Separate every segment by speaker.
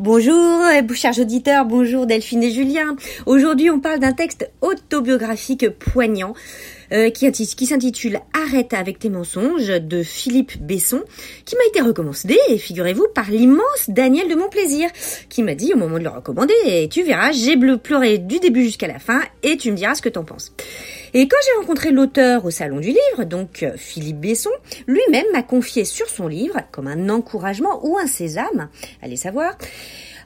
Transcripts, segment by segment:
Speaker 1: Bonjour, chers auditeurs, bonjour Delphine et Julien. Aujourd'hui, on parle d'un texte autobiographique poignant. Euh, qui, s'intitule Arrête avec tes mensonges de Philippe Besson, qui m'a été recommandé, figurez-vous, par l'immense Daniel de Montplaisir, qui m'a dit au moment de le recommander, tu verras, j'ai pleuré du début jusqu'à la fin, et tu me diras ce que t'en penses. Et quand j'ai rencontré l'auteur au salon du livre, donc euh, Philippe Besson, lui-même m'a confié sur son livre, comme un encouragement ou un sésame, allez savoir,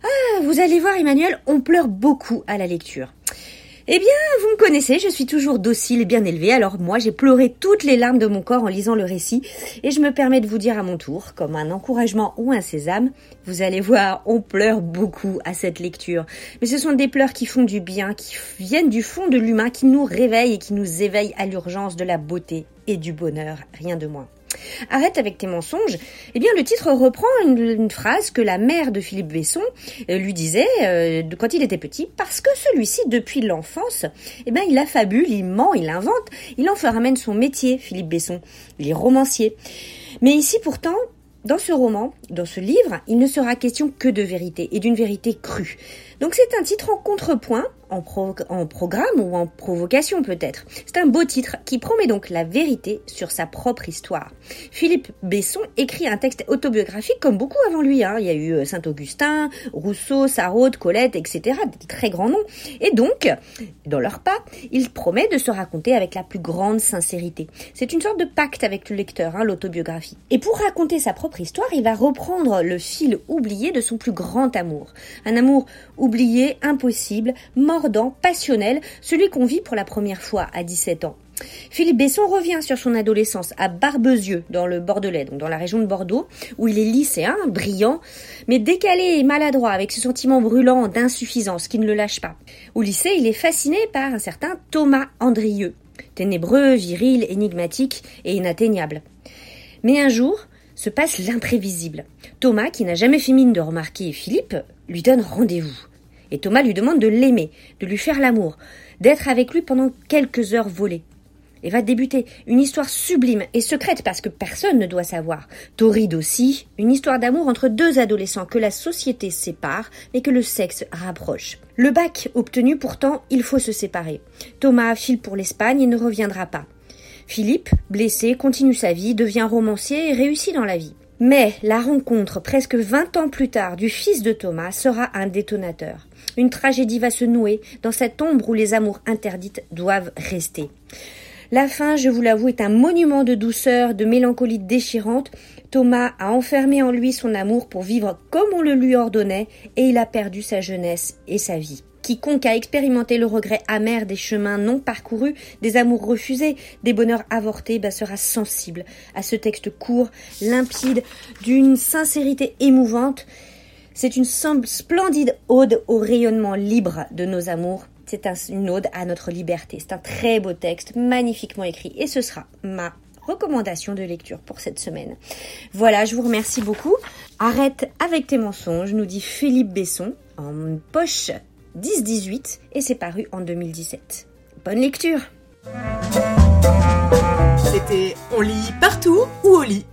Speaker 1: ah, vous allez voir Emmanuel, on pleure beaucoup à la lecture. Eh bien, vous me connaissez, je suis toujours docile et bien élevée, alors moi j'ai pleuré toutes les larmes de mon corps en lisant le récit, et je me permets de vous dire à mon tour, comme un encouragement ou un sésame, vous allez voir, on pleure beaucoup à cette lecture. Mais ce sont des pleurs qui font du bien, qui viennent du fond de l'humain, qui nous réveillent et qui nous éveillent à l'urgence de la beauté et du bonheur, rien de moins. Arrête avec tes mensonges. Eh bien, le titre reprend une, phrase que la mère de Philippe Besson euh, lui disait euh, quand il était petit, parce que celui-ci, depuis l'enfance, eh bien, il affabule, il ment, il invente, il en fera même son métier, Philippe Besson. Il est romancier. Mais ici, pourtant, dans ce roman, dans ce livre, il ne sera question que de vérité et d'une vérité crue. Donc c'est un titre en contrepoint, en, programme ou en provocation peut-être. C'est un beau titre qui promet donc la vérité sur sa propre histoire. Philippe Besson écrit un texte autobiographique comme beaucoup avant lui. Hein. Il y a eu euh, Saint-Augustin, Rousseau, Sarraute, Colette, etc. Des très grands noms. Et donc, dans leur pas, il promet de se raconter avec la plus grande sincérité. C'est une sorte de pacte avec le lecteur, hein, l'autobiographie. Et pour raconter sa propre histoire, il va reprendre le fil oublié de son plus grand amour. Un amour oublié, impossible, passionnel, celui qu'on vit pour la première fois à 17 ans. Philippe Besson revient sur son adolescence à Barbezieux, dans le Bordelais, donc dans la région de Bordeaux, où il est lycéen, brillant, mais décalé et maladroit, avec ce sentiment brûlant d'insuffisance qui ne le lâche pas. Au lycée, il est fasciné par un certain Thomas Andrieux, ténébreux, viril, énigmatique et inatteignable. Mais un jour, se passe l'imprévisible. Thomas, qui n'a jamais fait mine de remarquer Philippe, lui donne rendez-vous. Thomas lui demande de l'aimer, de lui faire l'amour, d'être avec lui pendant quelques heures volées. Et va débuter une histoire sublime et secrète parce que personne ne doit savoir. Torride aussi, une histoire d'amour entre deux adolescents que la société sépare mais que le sexe rapproche. Le bac obtenu pourtant, il faut se séparer. Thomas file pour l'Espagne et ne reviendra pas. Philippe, blessé, continue sa vie, devient romancier et réussit dans la vie. Mais la rencontre presque 20 ans plus tard du fils de Thomas sera un détonateur. Une tragédie va se nouer dans cette ombre où les amours interdites doivent rester. La fin, je vous l'avoue, est un monument de douceur, de mélancolie déchirante. Thomas a enfermé en lui son amour pour vivre comme on le lui ordonnait et il a perdu sa jeunesse et sa vie. Quiconque a expérimenté le regret amer des chemins non parcourus, des amours refusés, des bonheurs avortés, bah, sera sensible à ce texte court, limpide, d'une sincérité émouvante. C'est une splendide ode au rayonnement libre de nos amours. C'est une ode à notre liberté. C'est un très beau texte, magnifiquement écrit. Et ce sera ma recommandation de lecture pour cette semaine. Voilà, je vous remercie beaucoup. Arrête avec tes mensonges, nous dit Philippe Besson, en poche 10-18 et c'est paru en 2017. Bonne lecture
Speaker 2: C'était On lit partout ou au lit?